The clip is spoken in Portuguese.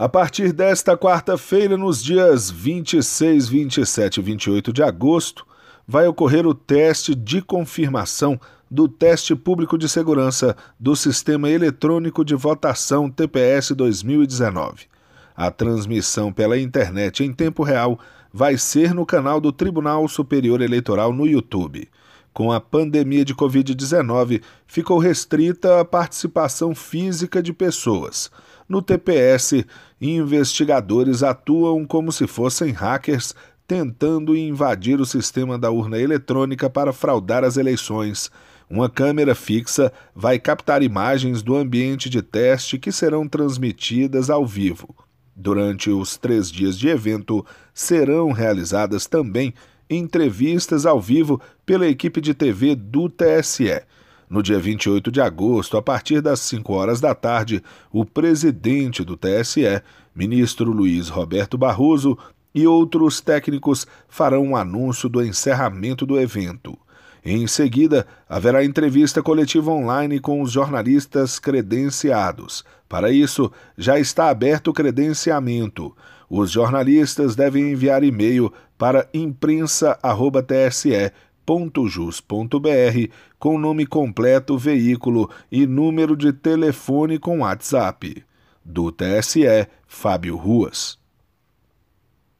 A partir desta quarta-feira, nos dias 26, 27 e 28 de agosto, vai ocorrer o teste de confirmação do Teste Público de Segurança do Sistema Eletrônico de Votação TPS 2019. A transmissão pela internet em tempo real vai ser no canal do Tribunal Superior Eleitoral no YouTube. Com a pandemia de Covid-19, ficou restrita a participação física de pessoas. No TPS, investigadores atuam como se fossem hackers tentando invadir o sistema da urna eletrônica para fraudar as eleições. Uma câmera fixa vai captar imagens do ambiente de teste que serão transmitidas ao vivo. Durante os três dias de evento, serão realizadas também entrevistas ao vivo pela equipe de TV do TSE. No dia 28 de agosto, a partir das 5 horas da tarde, o presidente do TSE, ministro Luiz Roberto Barroso, e outros técnicos farão um anúncio do encerramento do evento. Em seguida, haverá entrevista coletiva online com os jornalistas credenciados. Para isso, já está aberto o credenciamento. Os jornalistas devem enviar e-mail para imprensa.tse.jus.br com nome completo, veículo e número de telefone com WhatsApp. Do TSE, Fábio Ruas.